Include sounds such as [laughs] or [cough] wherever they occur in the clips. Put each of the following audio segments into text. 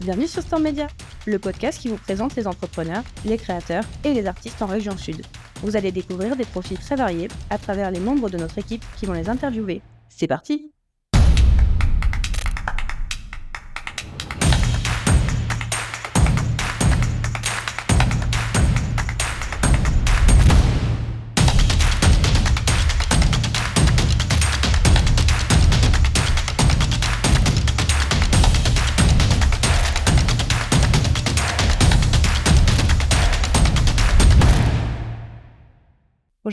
Bienvenue sur Storm Media, le podcast qui vous présente les entrepreneurs, les créateurs et les artistes en région sud. Vous allez découvrir des profils très variés à travers les membres de notre équipe qui vont les interviewer. C'est parti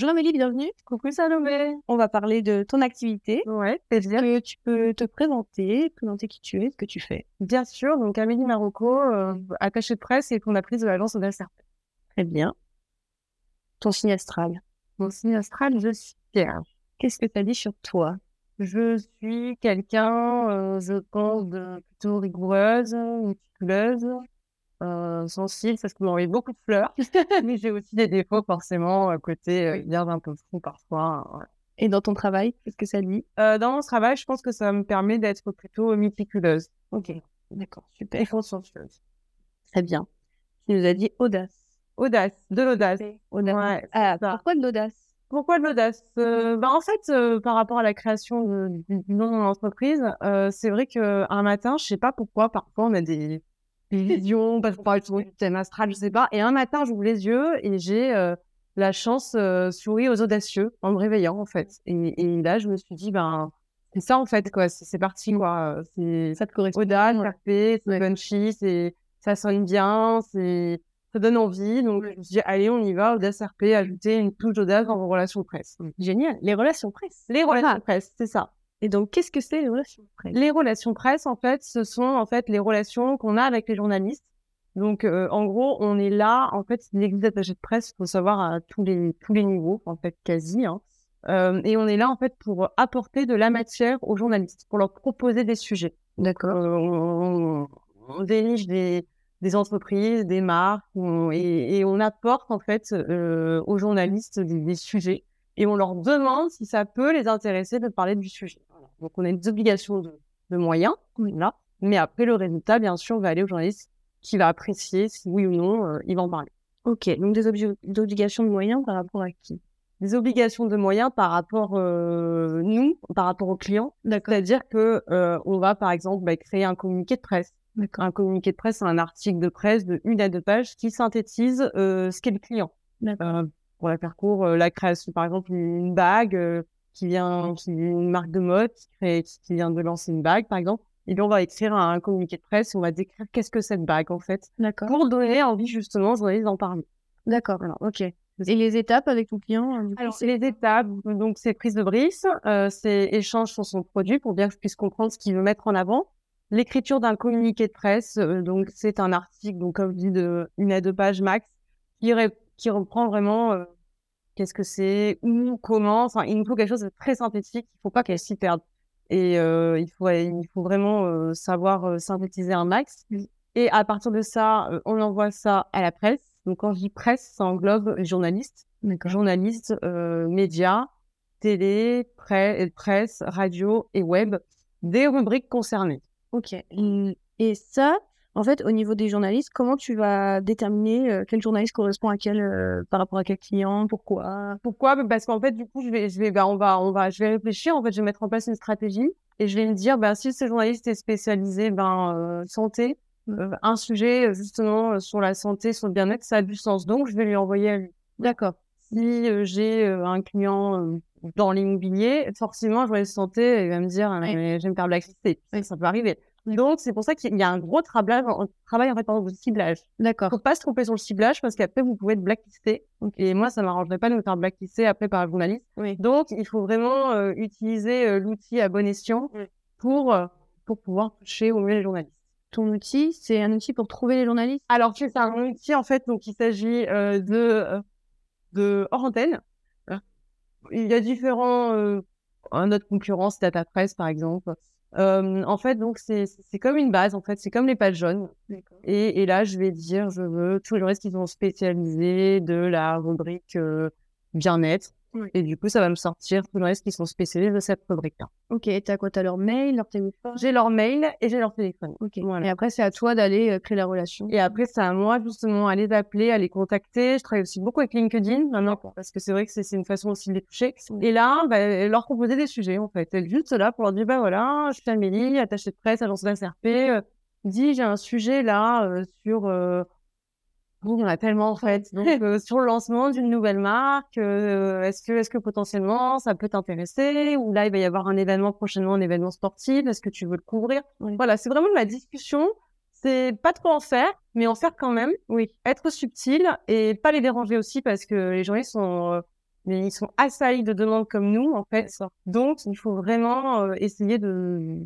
Bonjour Amélie, bienvenue. Coucou Salomé. On va parler de ton activité. Ouais, Est-ce que tu peux te présenter, présenter qui tu es, ce que tu fais? Bien sûr, donc Amélie Marocco, euh, attachée de presse et fondatrice de l'agence RP. Très bien. Ton signe astral? Mon signe astral, je suis Vierge. Qu'est-ce que tu as dit sur toi? Je suis quelqu'un, euh, je pense, de plutôt rigoureuse, méticuleuse, euh, sensible, parce que m'envoie beaucoup de fleurs. [laughs] Mais j'ai aussi des défauts, forcément, à côté, euh, garde un peu fou parfois. voilà. Et dans ton travail, qu'est-ce que ça dit? Euh, dans mon travail, je pense que ça me permet d'être plutôt méticuleuse Ok, d'accord, et super. consciencieuse. Très bien. Tu nous as dit audace. Audace, de l'audace. Audace. Ouais, Ah, pourquoi de l'audace? Pourquoi de l'audace? Euh, bah, En fait, euh, par rapport à la création de- du nom de mon entreprise, euh, c'est vrai qu'un matin, je sais pas pourquoi, parfois on a des, des visions, parce qu'on parle souvent du thème astral, je sais pas. Et un matin, j'ouvre les yeux et j'ai euh, la chance euh, sourire aux audacieux en me réveillant, en fait. Et, et là, je me suis dit, ben, c'est ça, en fait, quoi. C'est parti, quoi. C'est Ça te correspond audace, Ouais. RP, c'est punchy, c'est, ça sonne bien, c'est, ça donne envie. Donc, je me suis dit, allez, on y va, audace RP, ajouter une touche d'audace dans vos relations presse. Génial. Les relations presse. Les relations presse, c'est ça. Et donc, qu'est-ce que c'est les relations presse? Les relations presse, en fait, ce sont en fait les relations qu'on a avec les journalistes. Donc, euh, en gros, on est là, en fait, il existe de presse, il faut savoir à tous les tous les niveaux, en fait, quasi. Hein. Euh, et on est là, en fait, pour apporter de la matière aux journalistes, pour leur proposer des sujets. D'accord. Euh, on, on- on déniche des, des entreprises, des marques, on- et, et on apporte en fait euh, aux journalistes des, des sujets et on leur demande si ça peut les intéresser de parler du sujet. Voilà. Donc on a des obligations de, de moyens, là, mais après le résultat, bien sûr, va aller au journaliste qui va apprécier si oui ou non euh, il va en parler. Ok, donc des, obli- des obligations de moyens par rapport à qui? Des obligations de moyens par rapport euh, nous, par rapport aux clients, D'accord. c'est-à-dire que euh, on va par exemple bah, créer un communiqué de presse. D'accord. Un communiqué de presse, c'est un article de presse de une à deux pages qui synthétise euh, ce qu'est le client. D'accord. Euh, pour la faire court, euh, la création, par exemple, une, bague euh, qui vient, qui une marque de mode qui, crée- qui, vient de lancer une bague, par exemple. Et bien, on va écrire un, communiqué de presse, on va décrire qu'est-ce que cette bague, en fait, D'accord. pour donner envie, justement, aux journalistes d'en parler. D'accord. Ok. Et les étapes avec ton client coup, Alors, c'est- les étapes, donc c'est prise de brise, euh, c'est échange sur son produit pour bien que je puisse comprendre ce qu'il veut mettre en avant. L'écriture d'un communiqué de presse, euh, donc c'est un article, donc comme je dis, de une à deux pages max, qui, ré- qui reprend vraiment euh, qu'est-ce que c'est, où, comment. Enfin, il nous faut quelque chose de très synthétique. Il faut pas qu'elle s'y perde. Et euh, il faut, il faut vraiment euh, savoir synthétiser un max. Et à partir de ça, on envoie ça à la presse. Donc quand je dis presse, ça englobe journalistes, euh, médias, télé, pre- presse, radio et web, des rubriques concernées. Ok. Et ça, en fait, au niveau des journalistes, comment tu vas déterminer euh, quel journaliste correspond à quel euh, par rapport à quel client, pourquoi? Pourquoi? Bah, Parce qu'en fait, du coup, je vais, je vais, bah, on va, on va, je vais réfléchir. En fait, je vais mettre en place une stratégie et je vais me dire, ben, si ce journaliste est spécialisé, ben, euh, santé, un sujet justement sur la santé, sur le bien-être, ça a du sens. Donc, je vais lui envoyer à lui. D'accord. Si j'ai un client dans l'immobilier, forcément, je vais santé, il va me dire, Ah, mais je vais me faire blacklister. Ouais. Ça peut arriver. Donc, c'est pour ça qu'il y a un gros travail, un travail en fait, dans le ciblage. D'accord. Faut pas se tromper sur le ciblage parce qu'après, vous pouvez être blacklisté. Et moi, ça m'arrangerait pas de me faire blacklister après par un journaliste. Oui. Donc, il faut vraiment euh, utiliser euh, l'outil à bon escient pour, euh, pour pouvoir toucher au mieux les journalistes. Ton outil, c'est un outil pour trouver les journalistes? Alors, c'est un outil, en fait, donc il s'agit de, de hors antenne. Il y a différents, notre concurrence, Data Press, par exemple. Euh, en fait, donc, c'est c'est comme une base, en fait, c'est comme les pages jaunes. Et, et là, je vais dire, je veux tous les journalistes qui sont spécialisés de la rubrique euh, bien-être. Oui. Et du coup, ça va me sortir tous les qui sont spécialisés de cette rubrique-là. Ok, t'as quoi? T'as leur mail, leur téléphone? J'ai leur mail et j'ai leur téléphone. Ok. Voilà. Et après, c'est à toi d'aller euh, créer la relation. Et après, c'est à moi justement à les appeler, à les contacter. Je travaille aussi beaucoup avec LinkedIn maintenant parce que c'est vrai que c'est une façon aussi de les toucher. Et là, bah, leur proposer des sujets en fait. Juste là pour leur dire bah voilà, je suis Amélie, attachée de presse, agence d'ACRP. Euh, dis j'ai un sujet là euh, sur euh, il y en a tellement en fait. [laughs] Donc euh, sur le lancement d'une nouvelle marque, euh, est-ce que est-ce que potentiellement ça peut t'intéresser? Ou là il va y avoir un événement prochainement, un événement sportif, est-ce que tu veux le couvrir? Oui. Voilà, c'est vraiment de la discussion. C'est pas trop en faire, mais en faire quand même. Oui. Être subtil et pas les déranger aussi parce que les gens ils sont euh, ils sont assaillis de demandes comme nous en fait. Donc il faut vraiment euh, essayer de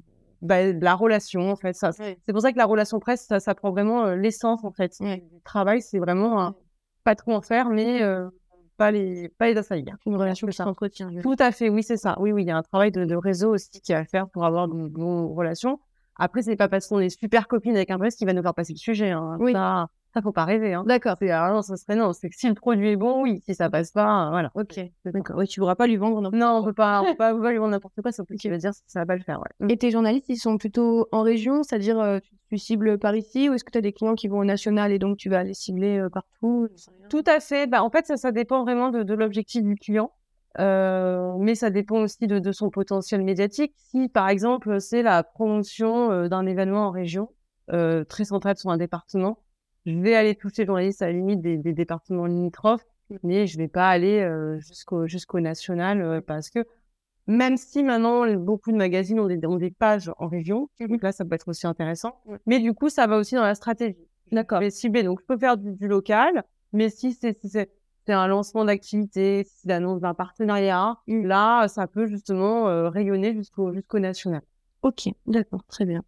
bah, la relation en fait. Ça, Oui. c'est pour ça que la relation presse, ça, ça prend vraiment euh, l'essence en fait du travail. C'est vraiment un- pas trop en faire, mais euh, pas les pas les assaillir. Une relation qui s'entretient. Tout à fait, oui, c'est ça. Oui, oui, il y a un travail de, de réseau aussi qui à faire pour avoir de bonnes relations. Après, c'est pas parce qu'on est super copine avec un presse qui va nous faire passer le sujet. Hein. Oui. Ça, ça faut pas rêver. Hein. D'accord. C'est, ah non, ça serait non. C'est que si le produit est bon, oui. Si ça passe pas, euh, voilà. Ok. D'accord. Oui, tu pourras pas lui vendre non. Non, on peut pas, on peut [laughs] pas, on peut pas lui vendre n'importe quoi, sauf que tu vas dire que ça va pas le faire, ouais. Et tes journalistes, ils sont plutôt en région, c'est-à-dire euh, tu, cibles par ici, ou est-ce que tu as des clients qui vont au national et donc tu vas les cibler euh, partout? Tout à fait. Bah, en fait, ça, ça dépend vraiment de, de l'objectif du client. Euh, mais ça dépend aussi de, de son potentiel médiatique. Si, par exemple, c'est la promotion euh, d'un événement en région, euh, très central sur un département, je vais aller toucher les journalistes à la limite des, des départements limitrophes, mais je vais pas aller euh, jusqu'au jusqu'au national euh, parce que même si maintenant beaucoup de magazines ont des, ont des pages en région, donc là ça peut être aussi intéressant. Mais du coup, ça va aussi dans la stratégie. D'accord. Je vais cibler, donc je peux faire du, du local, mais si c'est si un lancement d'activité, si c'est l'annonce d'un partenariat, là ça peut justement euh, rayonner jusqu'au jusqu'au national. Ok, d'accord, très bien.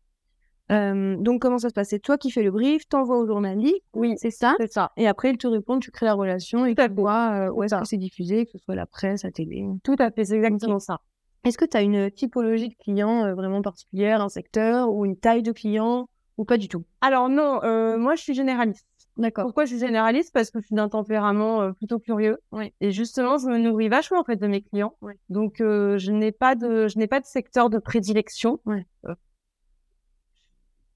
Euh, donc comment ça se passe? C'est toi qui fais le brief, t'envoies au journaliste, Oui, c'est ça? c'est ça. Et après, ils te répondent, tu crées la relation et tu vois euh, où est-ce ça. que c'est diffusé, que ce soit la presse, la télé. Tout à fait, c'est exactement ça. Est-ce que tu as une typologie de client euh, vraiment particulière, un secteur ou une taille de client ou pas du tout? Alors non, euh, moi je suis généraliste. D'accord. Pourquoi je suis généraliste? Parce que je suis d'un tempérament euh, plutôt curieux. Oui. Et justement, je me nourris vachement en fait de mes clients. Oui. Donc euh, je n'ai pas de je n'ai pas de secteur de prédilection. Oui. Euh,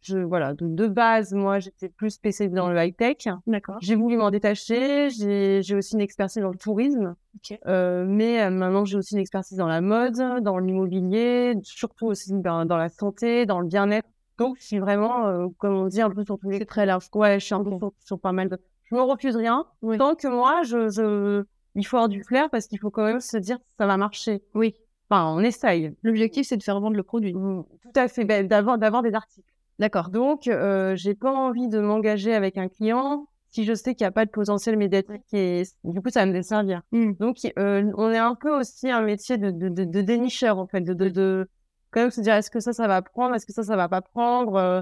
je voilà, de, de base, moi j'étais plus spécialisée dans le high tech. D'accord. J'ai voulu m'en détacher. J'ai j'ai aussi une expertise dans le tourisme. Ok. Euh, mais euh, maintenant j'ai aussi une expertise dans la mode, dans l'immobilier, surtout aussi dans, dans la santé, dans le bien-être. Donc je suis vraiment, euh, comme on dit, un peu sur tous les C'est très large. Ouais, je suis un peu sur, sur pas mal de. Je me refuse rien. Oui. Tant que moi, je, je... il faut avoir du flair parce qu'il faut quand même se dire que ça va marcher. Oui. Enfin, on essaye. L'objectif, c'est de faire vendre le produit. Mm, Tout à fait. Ben, d'avoir, d'avoir des articles. D'accord. Donc, euh, j'ai pas envie de m'engager avec un client si je sais qu'il n'y a pas de potentiel médiatique et du coup, ça va me desservir. Mm. Donc, euh, on est un peu aussi un métier de, de, de, de dénicheur, en fait, de, de, de quand même se dire est-ce que ça, ça va prendre, est-ce que ça, ça va pas prendre. euh,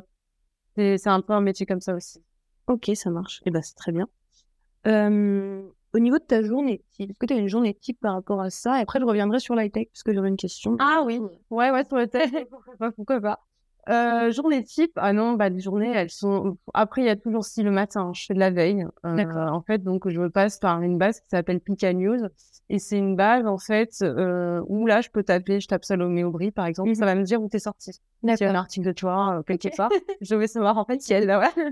c'est, un peu un métier comme ça aussi. Ok, ça marche. Et ben, c'est très bien. Euh, au niveau de ta journée type, est-ce que tu as une journée type par rapport à ça? Et après, je reviendrai sur l'high-tech parce que j'aurais une question. Ah oui, ouais, ouais, sur le pas, [laughs] pourquoi pas? Euh, journée type, ah non, bah, les journées, elles sont. Après, il y a toujours si le matin, je fais de la veille. Euh. En fait, donc, je passe par une base qui s'appelle Pika News. Et c'est une base, en fait, euh, où là, je peux taper, je tape Salomé Aubry, par exemple, ça va me dire où t'es sorti. S'il y a un article de toi, euh, quelque part, [laughs] je vais savoir, en fait, si elle là, ouais.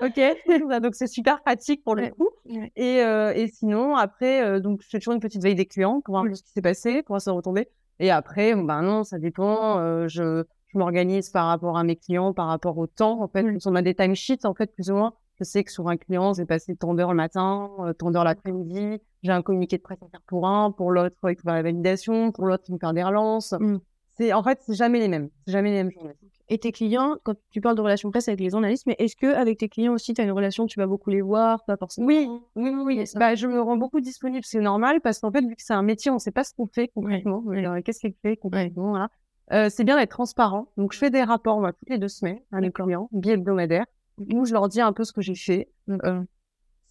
[laughs] ok. Bah, donc, c'est super pratique pour le coup. Ouais. Et, euh, et sinon, après, euh, donc, je fais toujours une petite veille des clients pour voir un peu ce qui s'est passé, pour se retomber. Et après, ben non, ça dépend. euh, je, je m'organise par rapport à mes clients, par rapport au temps. En fait, on a des timesheets, en fait, plus ou moins. Je sais que sur un client, j'ai passé tant d'heures le matin, euh, tant d'heures l'après-midi. J'ai un communiqué de presse à faire pour un, pour l'autre, il faut faire la validation, pour l'autre, il faut faire des relances. Mm. C'est, en fait, c'est jamais les mêmes. C'est jamais les mêmes journées. Et tes clients, quand tu parles de relations presse avec les journalistes, mais est-ce que avec tes clients aussi, tu as une relation, tu vas beaucoup les voir, pas forcément Oui, oui, oui. Ouais. Bah, je me rends beaucoup disponible, c'est normal, parce qu'en fait, vu que c'est un métier, on ne sait pas ce qu'on fait concrètement. Ouais. Alors, Qu'est-ce qu'il fait concrètement voilà. Euh, C'est bien d'être transparent. Donc, je fais des rapports, moi, toutes les deux semaines à mes clients, bi-hebdomadaires, où je leur dis un peu ce que j'ai fait. Euh,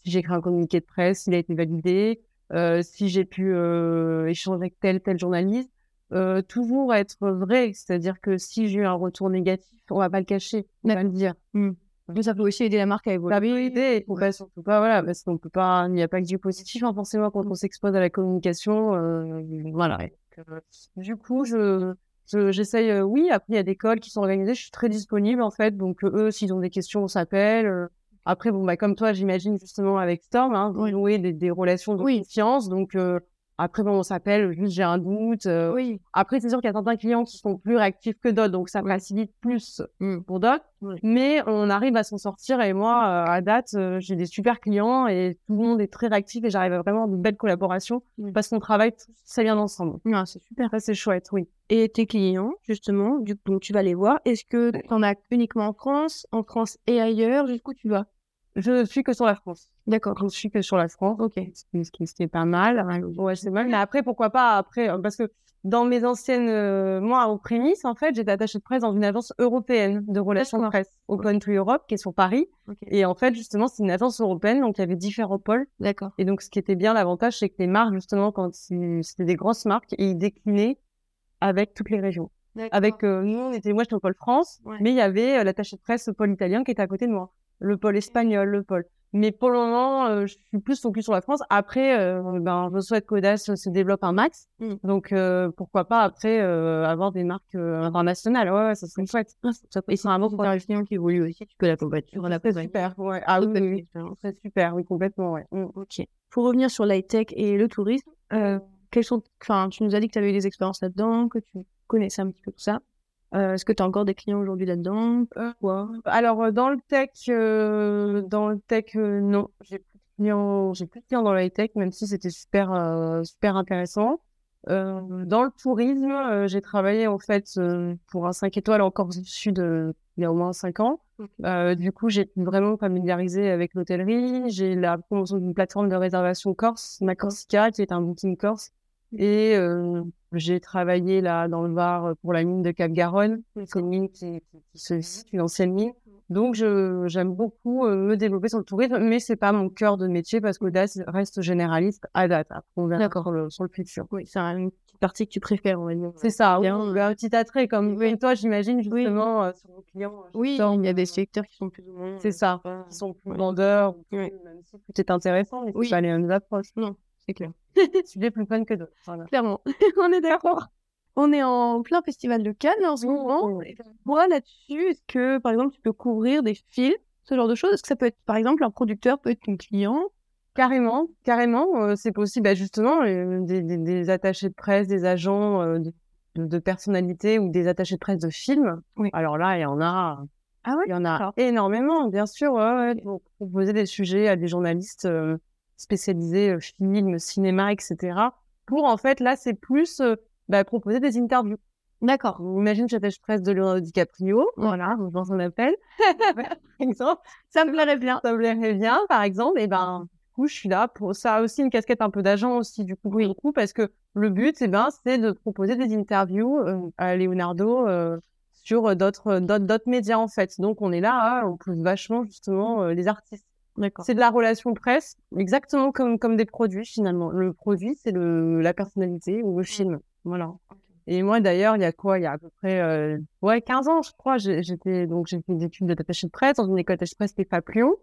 si j'ai écrit un communiqué de presse, s'il a été validé, euh, si j'ai pu échanger avec tel, tel journaliste. Toujours être vrai, c'est-à-dire que si j'ai eu un retour négatif, on va pas le cacher, on va le dire. Mm. Mais ça peut aussi aider la marque à évoluer. Ça peut aider, faut pas surtout pas, voilà, parce qu'on peut pas, il n'y a pas que du positif, hein, forcément, quand on s'expose à la communication, voilà. Donc, du coup, je- j'essaye, euh, oui, après, il y a des calls qui sont organisés, je suis très disponible, en fait, donc, euh, eux, s'ils ont des questions, on s'appelle. euh. Après, bon, bah, comme toi, j'imagine, justement, avec Storm, hein, vous Oui. nouez des, des relations de Oui. confiance, donc, euh, après, bon, on s'appelle, juste j'ai un doute. euh, Oui. Après, c'est sûr qu'il y a certains clients qui sont plus réactifs que d'autres, donc ça facilite plus Mm. pour d'autres. Oui. Mais on arrive à s'en sortir et moi, euh, à date, euh, j'ai des super clients et tout le monde est très réactif et j'arrive à vraiment de belles collaborations parce qu'on travaille très bien ensemble. Ah, c'est super. Ça, c'est chouette, oui. Et tes clients, justement, du coup, tu vas les voir. Est-ce que tu en as uniquement en France, en France et ailleurs Jusqu'où tu vas? Je suis que sur la France. D'accord. Je suis que sur la France. Ok. Ce qui, est pas mal. Ouais, c'est mal. Mais après, pourquoi pas après euh, Parce que dans mes anciennes, euh, moi, au prémices, en fait, j'étais attachée de presse dans une agence européenne de relations de presse, Open to Europe, qui est sur Paris. Ok. Et en fait, justement, c'est une agence européenne, donc il y avait différents pôles. D'accord. Et donc, ce qui était bien, l'avantage, c'est que les marques, justement, quand c'était des grosses marques, et ils déclinaient avec toutes les régions. Avec euh, nous, on était, moi, j'étais au pôle France, Ouais. mais il y avait euh, l'attaché de presse au pôle italien qui était à côté de moi, le pôle espagnol, le pôle. Mais pour le moment, euh, je suis plus focus sur la France. Après, euh, ben, je souhaite qu'Audace se développe un max. Mm. Donc, euh, pourquoi pas après avoir des marques internationales. Ouais, ouais, ça serait chouette. Peut Et c'est un beau un client qui évolue aussi, tu peux l'accompagner. Ça serait super. Ouais. Ah oui, oui, super, oui, complètement, ouais. Mm. Ok. Pour revenir sur l'high-tech et le tourisme, quelles sont... enfin, tu nous as dit que tu avais eu des expériences là-dedans, que tu connaissais un petit peu tout ça. Euh, Est-ce que tu as encore des clients aujourd'hui là-dedans Quoi Alors euh, dans le tech, euh, dans le tech, euh, non, j'ai plus de clients, j'ai plus de clients dans la tech, même si c'était super, euh, super intéressant. Euh, dans le tourisme, euh, j'ai travaillé en fait euh, pour un 5 étoiles en Corse du Sud euh, il y a au moins 5 ans. Ok. Euh, du coup, j'ai vraiment familiarisé avec l'hôtellerie. J'ai la promotion d'une plateforme de réservation corse, Macorsica, qui est un booking corse. Et euh, j'ai travaillé là dans le Var euh, pour la mine de Cap-Garonne. C'est une mine qui, qui, se situe, une ancienne mine. Donc, j'aime beaucoup euh, me développer sur le tourisme, mais c'est pas mon cœur de métier parce qu'Audace reste généraliste à date. Après, on verra sur le, sur le futur. Oui, c'est une petite partie que tu préfères, on va dire. C'est ça, oui. Bien. Un petit attrait comme Oui. toi, j'imagine, Oui. justement, euh, sur vos clients. Oui, il y a des secteurs qui sont plus ou moins... C'est ça, pas- qui sont plus Ouais. vendeurs, ou plus- même si tout est intéressant, mais c'est pas les mêmes approches. Non, c'est clair. [laughs] Sujet plus fun que d'autres. Voilà. Clairement, [laughs] on est d'accord. On est en plein festival de Cannes en ce moment. Mmh. Moi, là-dessus, est-ce que, par exemple, tu peux couvrir des films, ce genre de choses? Est-ce que ça peut être, par exemple, un producteur peut être ton client? Carrément, carrément, euh, c'est possible. Bah, justement, euh, des, des, des attachés de presse, des agents euh, de, personnalité ou des attachés de presse de films. Oui. Alors là, il y en a, Ah ouais? il y en a énormément, bien sûr. Ouais, ouais, pour proposer des sujets à des journalistes euh, spécialisés euh, film, cinéma, etc. Pour en fait, là, c'est plus euh, bah, proposer des interviews. D'accord. Imagine, j'attache presse de Leonardo DiCaprio. Voilà, je pense qu'on appelle. [laughs] par exemple. Ça me plairait bien. ça me plairait bien, par exemple, et ben, du coup, je suis là pour ça a aussi une casquette un peu d'agent aussi, du coup, pour le coup, parce que le but, eh ben, c'est de proposer des interviews euh, à Leonardo euh, sur euh, d'autres, d'autres, d'autres médias, en fait. Donc, on est là, hein, on pousse vachement, justement, euh, les artistes. C'est de la relation presse, exactement comme, comme des produits, finalement. Le produit, c'est le, la personnalité ou le film. Voilà. Et moi, d'ailleurs, il y a quoi? Il y a à peu près, euh, ouais, 15 ans, je crois, j'ai- j'étais, donc, j'ai fait des études d'attaché de presse dans une école d'attaché de presse qui Papillon.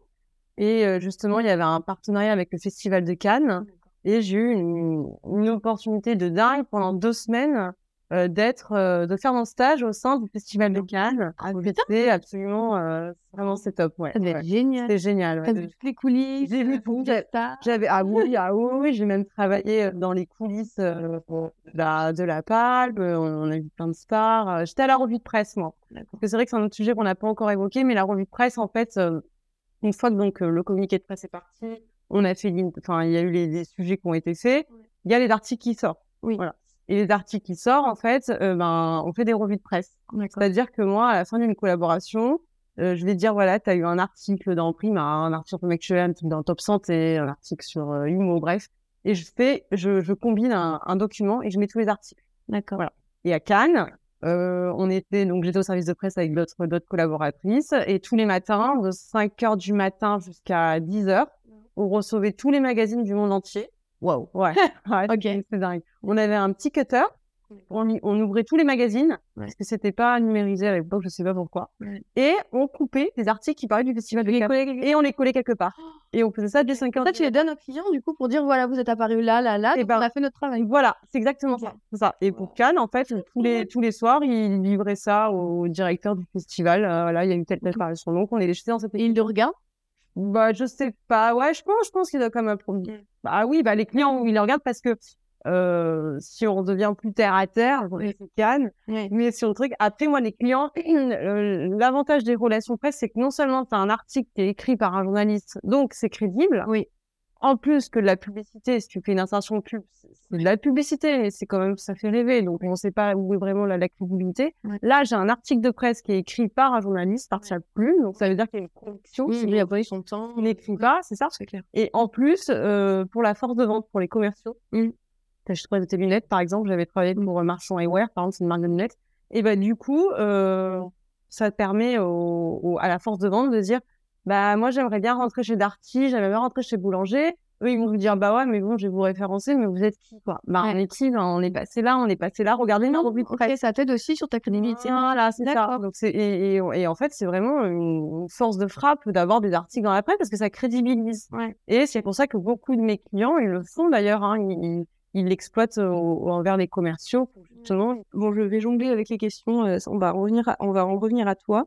Et euh, justement, il y avait un partenariat avec le Festival de Cannes. Et j'ai eu une, une opportunité de dingue pendant deux semaines euh, d'être, euh, de faire mon stage au sein du Festival de Cannes. Ah, C'était absolument, euh, vraiment, c'est top, ouais. Devait ouais. génial. C'était génial. Ouais. vu toutes les coulisses J'ai vu tout. j'ai- ça. J'avais, ah oui, ah oui, oui, j'ai même travaillé euh, dans les coulisses euh, de, la, de la Palme, euh, on a vu plein de stars. euh, J'étais à la revue de presse, moi. D'accord. Parce que c'est vrai que c'est un autre sujet qu'on n'a pas encore évoqué, mais la revue de presse, en fait, euh, une fois que donc, euh, le communiqué de presse est parti, on a fait, enfin, il y a eu les, les sujets qui ont été faits, il y a les articles qui sortent. Oui. Voilà. Et les articles qui sortent, en fait, euh, ben, on fait des revues de presse. C'est-à-dire que moi, à la fin d'une collaboration, euh, je vais dire, voilà, tu as eu un article dans Prima, un article sur truc dans Top Santé, un article sur euh, Humo, bref. Et je fais, je, je combine un, un document et je mets tous les articles. D'accord. Voilà. Et à Cannes, euh, on était, donc j'étais au service de presse avec d'autres, d'autres collaboratrices. Et tous les matins, de 5 heures du matin jusqu'à 10 heures, on recevait tous les magazines du monde entier. Waouh. Ouais. ouais [laughs] Ok. c'est- dingue. On avait un petit cutter On, y- on ouvrait tous les magazines Ouais. parce que c'était pas numérisé à l'époque, je sais pas pourquoi. Ouais. Et on coupait des articles qui parlaient du festival de Les Cannes collègues- et on les collait quelque part. [gasps] Et on faisait ça dès 5 heures. Toi, du tu les donnes aux clients, du coup, pour dire voilà, vous êtes apparu là, là, là, Eh donc ben, on a fait notre travail. Voilà, c'est exactement ça. ça. Et pour Cannes, en fait, tous les, tous les soirs, ils livraient ça au directeur du festival. Euh, voilà, il y a eu telle telle apparition. Donc, on est jeté dans cette Et ils le regardent. Bah, je sais pas. Ouais, je pense, je pense qu'il doit quand même. Mm. Bah oui, bah les clients, ils le regardent parce que euh, si on devient plus terre à terre, Oui. c'est Cannes. Mais sur le truc, après, moi, les clients, [clears throat] l'avantage des relations presse, c'est que non seulement tu as un article qui est écrit par un journaliste, donc c'est crédible. Oui. En plus que de la publicité, si tu fais une insertion pub, c'est de la publicité, c'est quand même, ça fait rêver. Donc, on ne sait pas où est vraiment la, la crédibilité. Ouais. Là, j'ai un article de presse qui est écrit par un journaliste, par sa plume. Donc, ça veut dire qu'il y a une production. Oui, qui il a pris son temps. il n'écrit pas, c'est ça? C'est clair. Et en plus, euh, pour la force de vente pour les commerciaux, Mm. t'achèterais de tes lunettes, par exemple, j'avais travaillé pour euh, Marchand Eyewear, par exemple, c'est une marque de lunettes. Et bah, du coup, euh, ça permet au, au- à la force de vente de dire, bah, moi, j'aimerais bien rentrer chez Darty, j'aimerais bien rentrer chez Boulanger. Eux, ils vont vous dire, bah ouais, mais bon, je vais vous référencer, mais vous êtes qui, quoi? Bah, on Ouais. est qui? Ben, on est passé là, on est passé là, regardez revues de Ok, ça t'aide aussi sur ta crédibilité. Voilà, c'est ça. Donc et, et, et en fait c'est vraiment une, force de frappe d'avoir des articles dans la presse parce que ça crédibilise. Ouais. Et c'est pour ça que beaucoup de mes clients ils le font d'ailleurs. Hein, ils ils- l'exploitent au- envers les commerciaux justement. Bon, je vais jongler avec les questions. euh, on va revenir, à, on va en revenir à toi.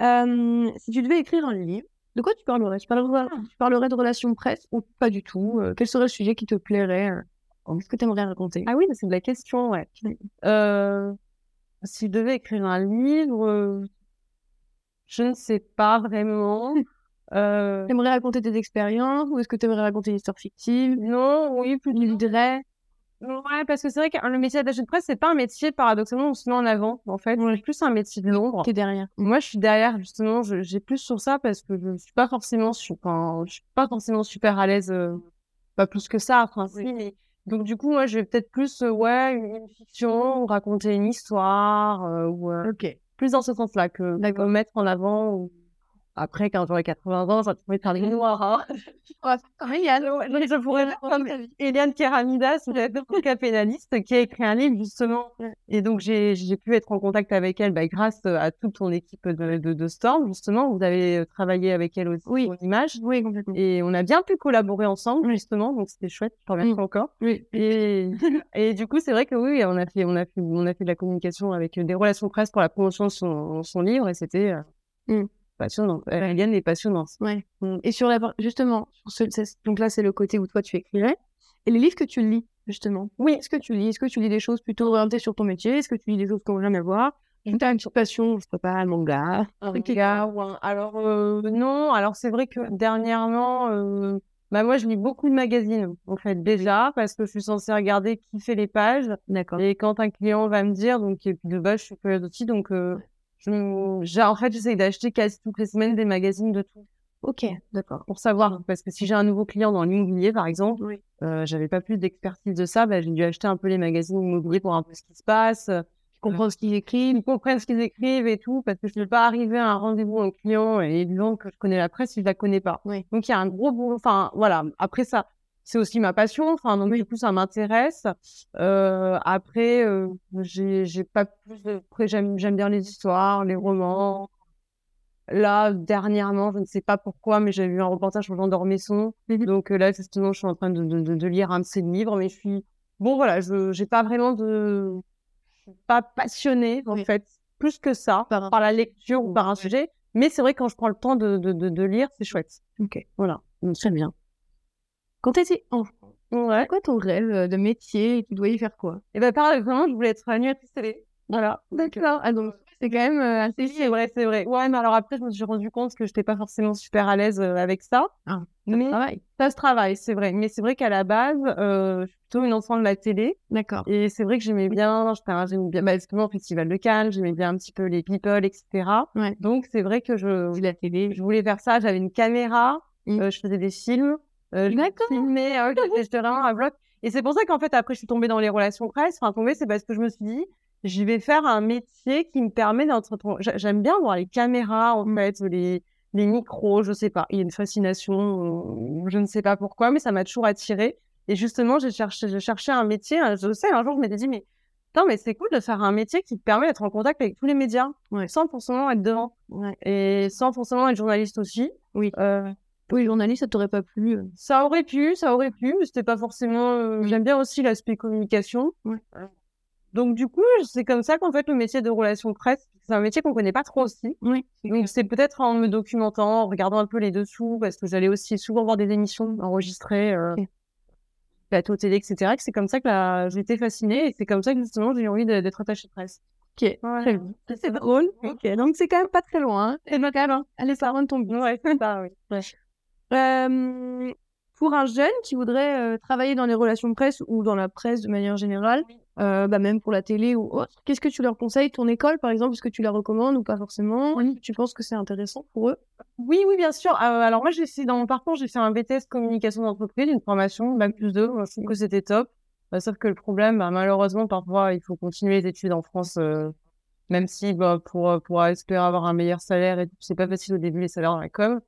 Euh, si tu devais écrire un livre, de quoi tu parlerais? Tu parlerais, tu parlerais de relations presse ou pas du tout? Euh, Quel serait le sujet qui te plairait? Euh, Qu'est-ce que tu aimerais raconter? Ah oui, c'est de la question, ouais. Euh, si je devais écrire un livre, je ne sais pas vraiment. [laughs] Euh, T'aimerais raconter tes expériences ou est-ce que tu aimerais raconter une histoire fictive? Non, oui, plus dirais Ouais, parce que c'est vrai que le métier d'attaché de presse, c'est pas un métier paradoxalement où on se met en avant, en fait. C'est plus un métier de l'ombre. T'es derrière. Moi, je suis derrière, justement, j'ai plus sur ça parce que je suis pas forcément, je suis pas forcément super à l'aise, euh, pas plus que ça, enfin, mais donc du coup, moi, je vais peut-être plus, euh, ouais, une, fiction ou raconter une histoire, euh, ou euh, Ok. plus dans ce sens-là que que mettre en avant. Ou... Après, quand j'aurai 80 ans, ça pourrait être un livre [laughs] noir, hein. Je pourrais comme Eliane Keramidas, l'avocat pénaliste, qui a écrit un livre justement. Et donc j'ai pu être en contact avec elle bah, grâce à toute ton équipe de, de, de Storm, justement. Vous avez euh, travaillé avec elle aussi Oui. aux images. Oui, complètement. Et on a bien pu collaborer ensemble, justement. Donc c'était chouette. Je te remercie Mm. encore. Oui. Et, et du coup, c'est vrai que oui, on a fait, on a fait, on a fait de la communication avec euh, des relations presse pour la promotion de son, son livre et c'était euh, Mm. Passionnant. Euh, Eliane est passionnante. Ouais. Mm. Et sur la, justement, sur ce- c'est- donc là, c'est le côté où toi tu écrirais. Et les livres que tu lis, justement. Oui. Est-ce que tu lis? Est-ce que tu lis des choses plutôt orientées sur ton métier? Est-ce que tu lis des choses qui n'ont rien à voir? Tu as une passion, je sais pas, un manga Un manga ou un- Alors, euh, non. Alors, c'est vrai que dernièrement, euh, bah, moi, je lis beaucoup de magazines, en fait, déjà, parce que je suis censée regarder qui fait les pages. D'accord. Et quand un client va me dire, donc, et puis de base, je suis curieuse aussi, donc, euh, je, en fait, j'essaie d'acheter quasi toutes les semaines des magazines de tout. Ok, d'accord. Pour savoir, parce que si j'ai un nouveau client dans l'immobilier, par exemple, Oui. euh, j'avais pas plus d'expertise de ça, bah, j'ai dû acheter un peu les magazines immobiliers pour un peu ce qui se passe, euh, Tu comprends ce qu'ils écrivent ils comprennent ce qu'ils écrivent et tout, parce que je ne peux pas arriver à un rendez-vous un client et vendre que je connais la presse si je la connais pas. Oui. Donc il y a un gros boulot. Enfin voilà. Après ça, c'est aussi ma passion. Enfin donc du coup ça m'intéresse. Euh, après euh, j'ai pas plus. De... Après j'aime bien les histoires, les romans. Là dernièrement, je ne sais pas pourquoi, mais j'ai vu un reportage sur Jean d'Ormesson. Donc euh, là justement, je suis en train de, de, lire un de ses livres, mais je suis bon voilà, je j'ai pas vraiment de je suis pas passionnée en Oui. fait plus que ça Par la lecture ou par un sujet mais c'est vrai quand je prends le temps de, de, de, de lire c'est chouette Ok. voilà Très bien. Quand tu étais enfant, ouais c'est quoi ton rêve euh, de métier et tu dois y faire quoi? Et ben par exemple je voulais être animatrice télé voilà D'accord. Ah, donc c'est quand même euh, assez c'est vrai c'est vrai ouais mais alors après je me suis rendu compte que j'étais pas forcément super à l'aise euh, avec ça Ah, mais travail. ça se travaille c'est vrai mais c'est vrai qu'à la base euh, je suis plutôt une enfant de la télé D'accord. Et c'est vrai que j'aimais bien, j'aimais bien, bah, justement, Festival de Cannes, j'aimais bien un petit peu les people, etc. Ouais. Donc, c'est vrai que je, la télé. je voulais faire ça. J'avais une caméra, Mm. euh, je faisais des films, euh, euh, j'étais j'étais vraiment à bloc. Et c'est pour ça qu'en fait, après, je suis tombée dans les relations presse. Enfin, tombée, c'est parce que je me suis dit, je vais faire un métier qui me permet d'entretenir. J'a- J'aime bien voir les caméras, en fait, les, les micros, je sais pas. Il y a une fascination, je ne sais pas pourquoi, mais ça m'a toujours attirée. Et justement, j'ai cherché, j'ai cherché un métier. hein, Je sais, un jour, je m'étais dit, mais Non, mais c'est cool de faire un métier qui te permet d'être en contact avec tous les médias, Ouais. sans forcément être devant, Ouais. et sans forcément être journaliste aussi. Oui. Euh, Oui, journaliste, ça t'aurait pas plu. euh. ça aurait pu, ça aurait pu, mais c'était pas forcément. euh, J'aime bien aussi l'aspect communication. Ouais. Donc du coup, c'est comme ça qu'en fait le métier de relation presse, c'est un métier qu'on connaît pas trop aussi. Oui. Donc c'est peut-être en me documentant, en regardant un peu les dessous, parce que j'allais aussi souvent voir des émissions enregistrées, euh, plateau télé, etc. Que c'est comme ça que la... j'ai été fascinée et c'est comme ça que justement j'ai eu envie d'être attachée presse. Ok, bien. C'est drôle. Ok, donc c'est quand même pas très loin. Hein. Et quand même, allez, ça rend ton. Ouais, c'est ça, oui. Euh, pour un jeune qui voudrait euh, travailler dans les relations de presse ou dans la presse de manière générale, euh, bah même pour la télé ou autre, qu'est-ce que tu leur conseilles? Ton école, par exemple, est-ce que tu la recommandes ou pas forcément? Tu penses que c'est intéressant pour eux? Oui, oui, bien sûr. Euh, alors moi, j'ai fait dans mon parcours, j'ai fait un BTS communication d'entreprise, une formation, bac plus 2. Moi, je trouve que c'était top. Bah, sauf que le problème, bah, malheureusement, parfois, il faut continuer les études en France, même si bah, pour, euh, pour espérer avoir un meilleur salaire, et c'est pas facile au début les salaires dans la com.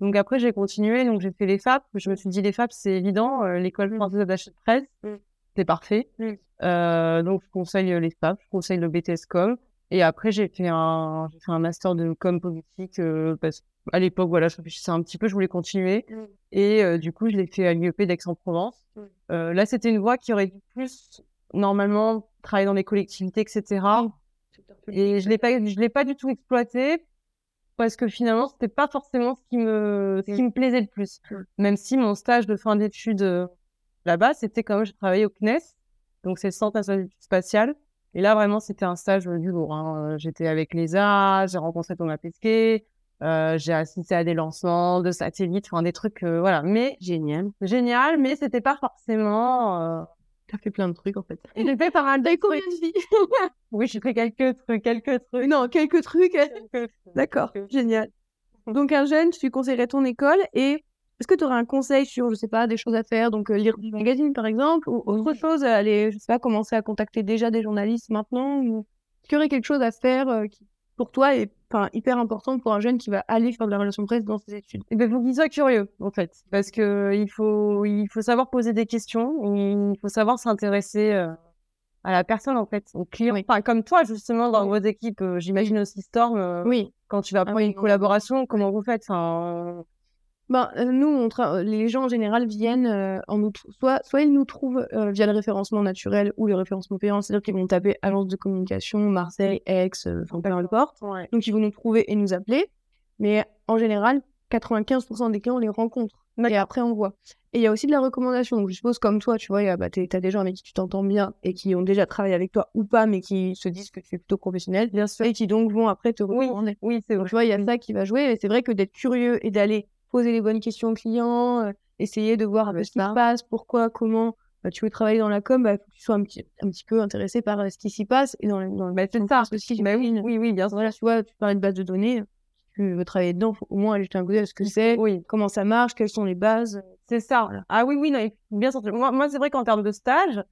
Donc après, j'ai continué, donc j'ai fait les FAP. Je me suis dit, les FAP, c'est évident, euh, l'école française d'achat de presse, Mm. c'est parfait. Mm. Euh, donc je conseille euh, les FAP, je conseille le BTS com. Et après, j'ai fait un, j'ai fait un master de com politique euh, parce qu'à l'époque, voilà, je réfléchissais un petit peu, je voulais continuer. Mm. Et euh, du coup, je l'ai fait à l'IEP d'Aix-en-Provence. Mm. Euh, là, c'était une voie qui aurait dû plus, normalement, travailler dans les collectivités, etc. Et je l'ai pas, je l'ai pas du tout exploité parce que finalement, c'était pas forcément ce qui me, ce qui me plaisait le plus. Mm. Même si mon stage de fin d'études euh, là-bas, c'était quand même, j'ai travaillé au CNES, donc c'est le Centre national d'études spatiales. Et là, vraiment, c'était un stage euh, du lourd. hein. Euh, J'étais avec l'ESA, j'ai rencontré Thomas Pesquet, euh, j'ai assisté à des lancements de satellites, enfin des trucs, euh, voilà. Mais Génial. génial, mais c'était pas forcément. euh, T'as fait plein de trucs en fait. Et j'ai fait pas mal de combien de vie [laughs] Oui, j'ai fait quelques trucs, quelques trucs. Non, quelques trucs. quelques. D'accord, génial. Donc un jeune, tu lui conseillerais ton école et est-ce que tu aurais un conseil sur, je sais pas, des choses à faire, donc euh, lire des magazines par exemple, ou autre chose, aller, je sais pas, commencer à contacter déjà des journalistes maintenant, ou est-ce qu'il y aurait quelque chose à faire euh, qui, pour toi, est enfin, hyper important pour un jeune qui va aller faire de la relation presse dans ses études Il faut qu'il soit curieux, en fait, parce que il faut, il faut savoir poser des questions, il faut savoir s'intéresser euh, à la personne, en fait, au client. Oui. Enfin, comme toi, justement, dans vos équipes, euh, j'imagine aussi Storm, euh, Oui. quand tu vas prendre oui, une non. collaboration, comment vous faites? Enfin, Ben, euh, nous, on tra- les gens en général viennent euh, en nous soit, soit ils nous trouvent euh, via le référencement naturel ou le référencement payant, c'est-à-dire qu'ils vont taper agence de communication, Marseille, Aix, euh, enfin peu importe. ouais. Donc, ils vont nous trouver et nous appeler. Mais en général, 95% des cas, on les rencontre. Et après, on voit. Et il y a aussi de la recommandation. Donc, je suppose, comme toi, tu vois, bah, t'es- t'as des gens avec qui tu t'entends bien et qui ont déjà travaillé avec toi ou pas, mais qui se disent que tu es plutôt professionnel. Bien sûr. Et qui donc vont après te recommander. oui, c'est Donc, vrai. tu vois, il y a ça qui va jouer. Et c'est vrai que d'être curieux et d'aller poser les bonnes questions aux clients, euh, essayer de voir peu Ouais, ce qui se passe, pourquoi, comment. bah, tu veux travailler dans la com, bah, faut que tu sois un petit, un petit peu intéressé par euh, ce qui s'y passe et dans, le- dans le Bah, c'est ça. aussi. Bah oui, oui, oui, bien sûr. Voilà, tu vois, tu parlais de base de données. Si tu veux travailler dedans, faut au moins aller jeter un coup d'œil à ce que c'est, Oui, comment ça marche, quelles sont les bases. c'est ça. Voilà. Ah oui, oui, non, bien sûr. Moi, moi c'est vrai qu'en termes de stage,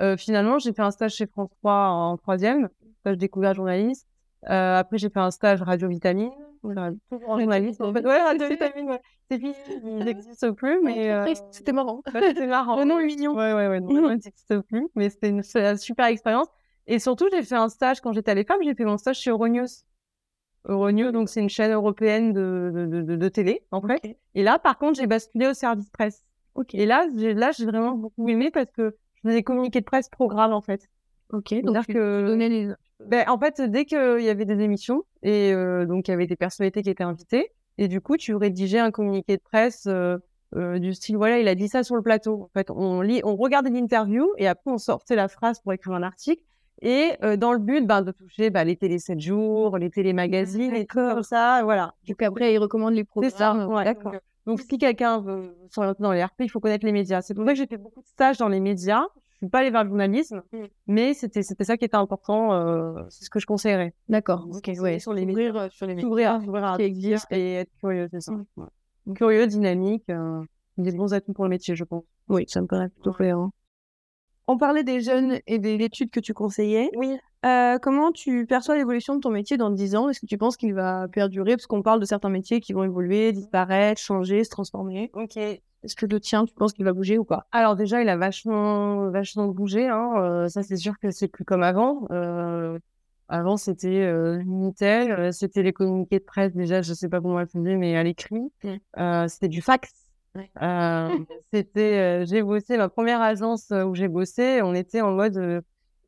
euh, finalement, j'ai fait un stage chez France 3 en troisième, stage découvert journaliste. Euh, après, j'ai fait un stage radio vitamine. Voilà, toujours en journaliste. En fait. Ouais, [laughs] [laughs] plus, mais euh, c'était marrant. ouais, c'était marrant. [laughs] Le nom est mignon. Ouais, ouais, ouais, non, plus, mais c'était une, super expérience. Et surtout, j'ai fait un stage quand j'étais à l'EFAM, j'ai fait mon stage chez Euronews. Euronews, donc c'est une chaîne européenne de, de, de, de- télé, en fait. Ok. Et là, par contre, j'ai basculé au service presse. Ok. Et là, j'ai, là, j'ai vraiment beaucoup aimé parce que je faisais communiqués de presse programme, en fait. Ok, donc tu que- donnais les... Ben, en fait, dès qu'il y avait des émissions, et euh, donc il y avait des personnalités qui étaient invitées, et du coup, tu rédigeais un communiqué de presse euh, euh, du style, voilà, il a dit ça sur le plateau. En fait, on, lit, on regardait l'interview, et après, on sortait la phrase pour écrire un article, et euh, dans le but ben, de toucher ben, les télé 7 jours, les télémagazines, et tout comme ça, voilà. Donc après, ils recommandent les C'est programmes. ça, ouais. D'accord. Donc, donc, si quelqu'un veut s'orienter dans les RP, il faut connaître les médias. C'est pour ça que j'ai fait beaucoup de stages dans les médias. Suis pas allée vers le journalisme, Mm. mais c'était c'était ça qui était important. euh, c'est ce que je conseillerais. D'accord. Ok, ouais. sur les S'ouvrir, euh, sur les s'ouvrir à Qui existe. et être curieux, c'est ça. Mm. Ouais. Curieux, dynamique, euh, des bons atouts pour le métier, je pense. Oui, ça me paraît plutôt cohérent. On parlait des jeunes et des études que tu conseillais. Oui. Euh, comment tu perçois l'évolution de ton métier dans 10 ans? Est-ce que tu penses qu'il va perdurer? Parce qu'on parle de certains métiers qui vont évoluer, disparaître, changer, se transformer. Ok. Est-ce que le tien, tu penses qu'il va bouger ou pas? Alors déjà, il a vachement, vachement bougé. Hein. Euh, ça, c'est sûr que c'est plus comme avant. Euh, avant, c'était euh, Minitel, euh, c'était les communiqués de presse. Déjà, je sais pas comment elle faisait, mais à l'écrit, euh, c'était du fax. Ouais. [laughs] C'était, j'ai bossé ma première agence où j'ai bossé. On était en mode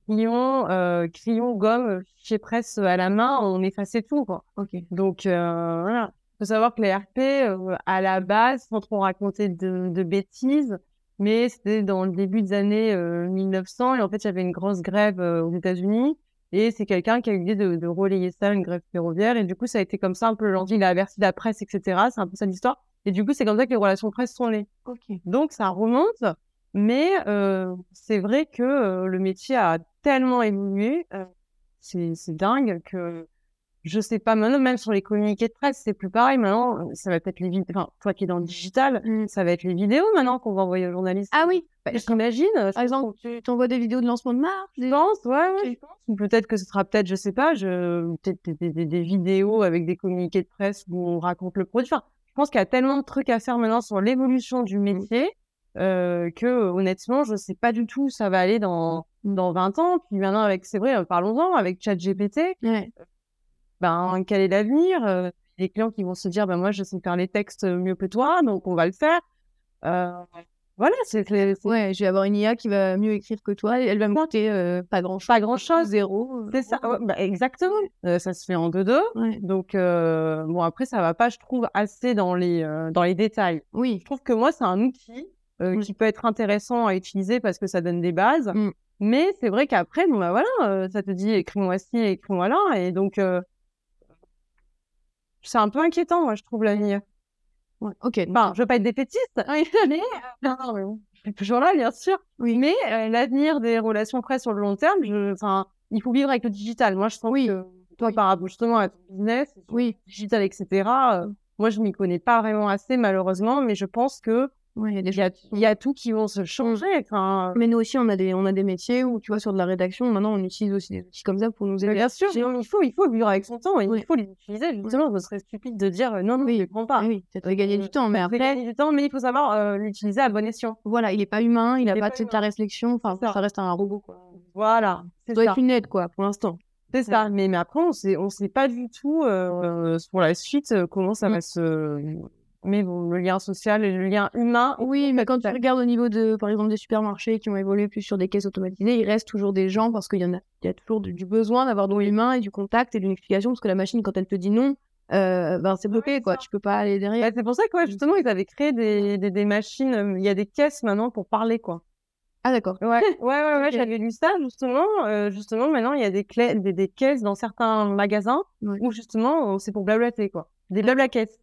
crayon, crayon, gomme, fichier presse à la main. On effaçait tout, quoi. Ok. Donc euh, voilà. Faut savoir que les RP, euh, à la base, sans trop raconter de, de bêtises, mais c'était dans le début des années euh, 1900 et en fait, il y avait une grosse grève euh, aux États-Unis et c'est quelqu'un qui a eu l'idée de, de relayer ça, une grève ferroviaire et du coup, ça a été comme ça un peu l'envie, il a averti la presse, etc. C'est un peu ça l'histoire. Et du coup, c'est comme ça que les relations presse sont nées. Ok. Donc, ça remonte, mais euh, c'est vrai que euh, le métier a tellement évolué, euh, c'est c'est dingue que je sais pas maintenant, même sur les communiqués de presse, c'est plus pareil. Maintenant, ça va peut-être les vidéos. Enfin, toi qui es dans le digital, Mm. ça va être les vidéos maintenant qu'on va envoyer aux journalistes. Ah oui. j'imagine. Par exemple, tu t'envoies des vidéos de lancement de marque. je pense, ouais, ouais, je pense. Ou peut-être que ce sera peut-être, je sais pas, je... peut-être des, des- des- des vidéos avec des communiqués de presse où on raconte le produit. Enfin, je pense qu'il y a tellement de trucs à faire maintenant sur l'évolution du métier euh, que honnêtement, je sais pas du tout où ça va aller dans, dans 20 ans. Puis maintenant, avec, c'est vrai, euh, parlons-en, avec ChatGPT, Ouais. Ben, quel est l'avenir? Euh, Les clients qui vont se dire, ben, moi, je sais faire les textes mieux que toi, donc on va le faire. Euh, voilà, c'est Ouais, je vais avoir une IA qui va mieux écrire que toi. et Elle va me coûter euh, pas grand chose. pas grand-chose. Zéro. euh, C'est ça, ouais, bah, exactement. Euh, ça se fait en deux-deux. Ouais. Donc, bon, après, ça va pas, je trouve, assez dans les, dans les détails. Oui. Je trouve que moi, c'est un outil qui peut être intéressant à utiliser parce que ça donne des bases. Mm. Mais c'est vrai qu'après, bon, bah voilà, ça te dit écris-moi ci, écris-moi là. Et donc, c'est un peu inquiétant, moi, je trouve, l'avenir. Ouais. Ok. Enfin, je veux pas être défaitiste, [laughs] mais, euh, non, non, mais bon, je suis toujours là, bien sûr. Oui. Mais euh, l'avenir des relations presse sur le long terme, je, enfin, il faut vivre avec le digital. Moi, je sens Oui. que toi, Oui. par rapport justement à ton business, Oui. digital, etc., euh, moi, je m'y connais pas vraiment assez, malheureusement, mais je pense que Ouais, il y a des il y a, il y a tout qui vont se changer. Enfin, Mais nous aussi, on a des, on a des métiers où, tu vois, sur de la rédaction, maintenant, on utilise aussi des outils comme ça pour nous aider. bien sûr, il faut, il faut vivre avec son temps Oui. il faut les utiliser. Justement, ce serait stupide de dire euh, non, non, Oui. je les prends pas. Oui, ça te fait gagner du temps. Mais après, gagner du temps, mais il faut savoir euh, l'utiliser à bon escient. voilà, il est pas humain, il a Il est pas pas toute la réflexion. Enfin, ça. ça reste un robot, quoi. Voilà, Ça doit être une aide, quoi, pour l'instant. C'est ça, mais, mais après, on sait, on sait pas du tout euh, pour la suite euh, comment ça va se. Mais bon, le lien social et le lien humain. Oui, mais quand tu regardes au niveau de, par exemple, des supermarchés qui ont évolué plus sur des caisses automatisées, il reste toujours des gens parce qu'il y en a, il y a toujours du, du besoin d'avoir de l'humain et du contact et d'une explication parce que la machine, quand elle te dit non, euh, ben c'est bloqué, Ouais, quoi. ça. Tu peux pas aller derrière. Bah, c'est pour ça que ouais, justement, ils avaient créé des, des, des machines. euh, Il y a des caisses maintenant pour parler, quoi. Ah, d'accord. Ouais, [laughs] ouais, ouais, j'avais lu ça justement. euh, justement, maintenant, il y a des, clés, des, des caisses dans certains magasins Ouais. où justement, c'est pour blablater, quoi. Des blabla caisses.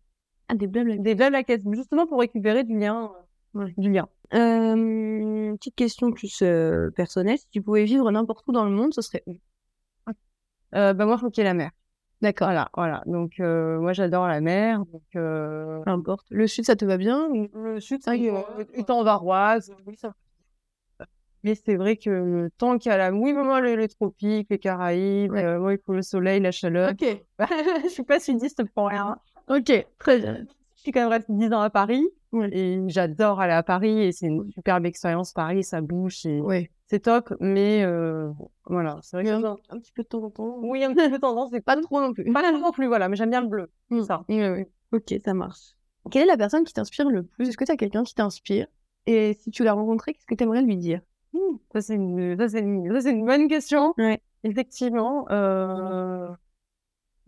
Ah, des blabla. Des blabla caisses, justement pour récupérer du lien. euh, Ouais. Du lien. Euh, petite question plus euh, personnelle. Si tu pouvais vivre n'importe où dans le monde, ce serait où? Euh, bah, moi, je qu'il la mer. D'accord. Voilà, voilà. Donc, moi, j'adore la mer. Donc, Peu importe. Le sud, ça te va bien le sud, Ça y est, euh, ouais. étant varoise, oui, ça. Mais c'est vrai que tant qu'il y a la... Oui, moi, les, les tropiques, les Caraïbes, Ouais. moi, il faut le soleil, la chaleur. Ok. [laughs] je suis pas sudiste pour rien. Ok. Très bien. Je suis quand même restée 10 ans à Paris. Et j'adore aller à Paris. Et c'est une superbe expérience, Paris. Ça bouge. C'est Ouais. c'est top. Mais euh, voilà, c'est vrai que... un, un petit peu de temps en temps. Oui, un petit peu tendance. C'est Pas trop non plus. pas non plus, voilà. Mais j'aime bien le bleu. Mm. Ça. Oui, oui, oui. Ok, ça marche. Quelle est la personne qui t'inspire le plus? Est-ce que tu as quelqu'un qui t'inspire? Et si tu l'as rencontré, qu'est-ce que tu aimerais lui dire? Hmm, Ça, c'est une, ça, c'est une, une bonne question. Ouais. Effectivement. Euh...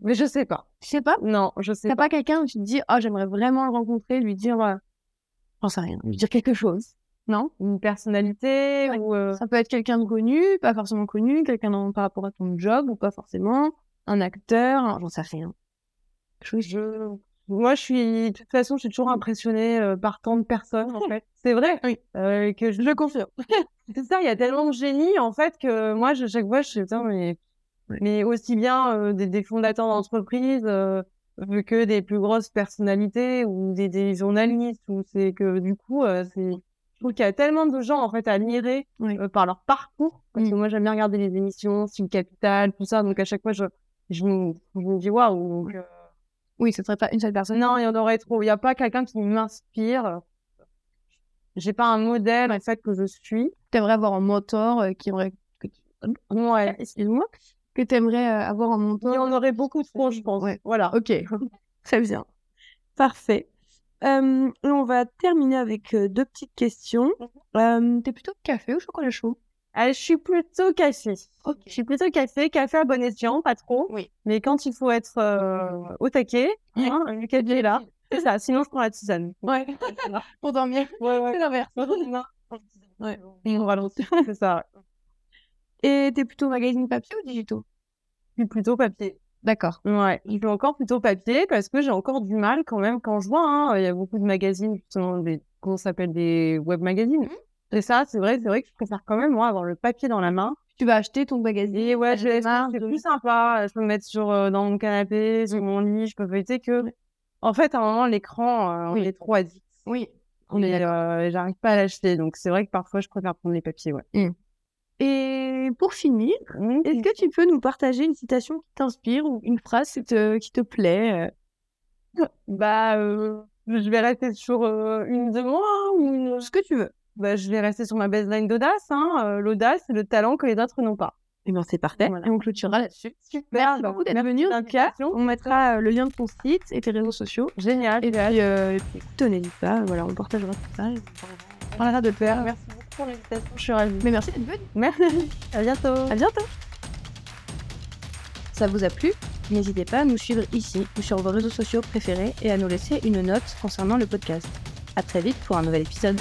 Mais je sais pas. Je sais pas? Non, je sais T'as pas. pas quelqu'un où tu te dis, oh, j'aimerais vraiment le rencontrer, lui dire, voilà, j'en sais rien, lui dire quelque chose. Non? Une personnalité Ouais. ou... euh, Ça peut être quelqu'un de connu, pas forcément connu, quelqu'un dans- par rapport à ton job ou pas forcément, un acteur, un- j'en sais rien. Je... Moi, je suis... De toute façon, je suis toujours impressionnée euh, par tant de personnes, en fait. [laughs] C'est vrai? Oui. Euh, que je... Je confirme. [laughs] C'est ça, il y a tellement de génie, en fait, que moi, je, chaque fois, je suis... Putain, mais... Mais aussi bien euh, des, des fondateurs d'entreprises euh, que des plus grosses personnalités ou des, des journalistes. Ou c'est que, du coup, euh, c'est... Je trouve qu'il y a tellement de gens, en fait, à admirer Oui. euh, par leur parcours. Parce Mm. que moi, j'aime bien regarder les émissions, Style Capital, tout ça. Donc, à chaque fois, je, je, me, je me dis, waouh. euh, Oui, ce serait pas une seule personne. non, il y en aurait trop. Il n'y a pas quelqu'un qui m'inspire. J'ai pas un modèle en fait que je suis. T'aimerais avoir un mentor euh, qui aurait. Ouais. Excuse-moi. Que t'aimerais euh, avoir un mentor. Il y en aurait beaucoup trop, je pense. Ouais. Voilà. Ok, [laughs] très bien. Parfait. Euh, on va terminer avec euh, deux petites questions. Euh, T'es plutôt café ou chocolat chaud? Euh, je suis plutôt café. Je suis plutôt café, café à bon escient, pas trop. Oui. Mais quand il faut être euh, au taquet, hein, le café est là. C'est ça. Sinon, je prends la tisane. Ouais. [laughs] [laughs] Pour dormir. Ouais, ouais. C'est l'inverse. Ouais. On ralentit. C'est ça. Et t'es plutôt magazine papier ou digitaux Je suis plutôt papier. D'accord. Ouais, je suis encore plutôt papier parce que j'ai encore du mal quand même quand je vois. hein, Il y a beaucoup de magazines, justement, des, comment ça s'appelle, des web magazines. Et ça, c'est vrai, c'est vrai que je préfère quand même, moi, avoir le papier dans la main. Tu vas acheter ton magazine. Et ouais, je c'est plus sympa. Je peux me mettre sur, euh, dans mon canapé, sur mon lit, je peux feuilleter que. En fait, à un moment, l'écran, euh, on Oui. est trop addict. Oui. On est euh, j'arrive pas à l'acheter. Donc, c'est vrai que parfois, je préfère prendre les papiers, ouais. Et pour finir, est-ce que tu peux nous partager une citation qui t'inspire ou une phrase qui te, qui te plaît euh, Bah, euh, je vais rester sur euh, une de moi hein, ou une... Ce que tu veux. Bah, je vais rester sur ma baseline d'audace. Hein. euh, L'audace, c'est le talent que les autres n'ont pas. Eh bien, c'est parfait. Voilà. Et on clôturera là-dessus. Super. Merci beaucoup d'être venu. On mettra le lien de ton site et tes réseaux sociaux. Génial. Et puis, euh, et n'hésite pas. Voilà, on partagera tout ça. et On parlera de te faire. Merci beaucoup pour l'invitation. Je suis ravie. Mais merci d'être venu. Merci. À bientôt. À bientôt. Ça vous a plu? N'hésitez pas à nous suivre ici ou sur vos réseaux sociaux préférés et à nous laisser une note concernant le podcast. À très vite pour un nouvel épisode.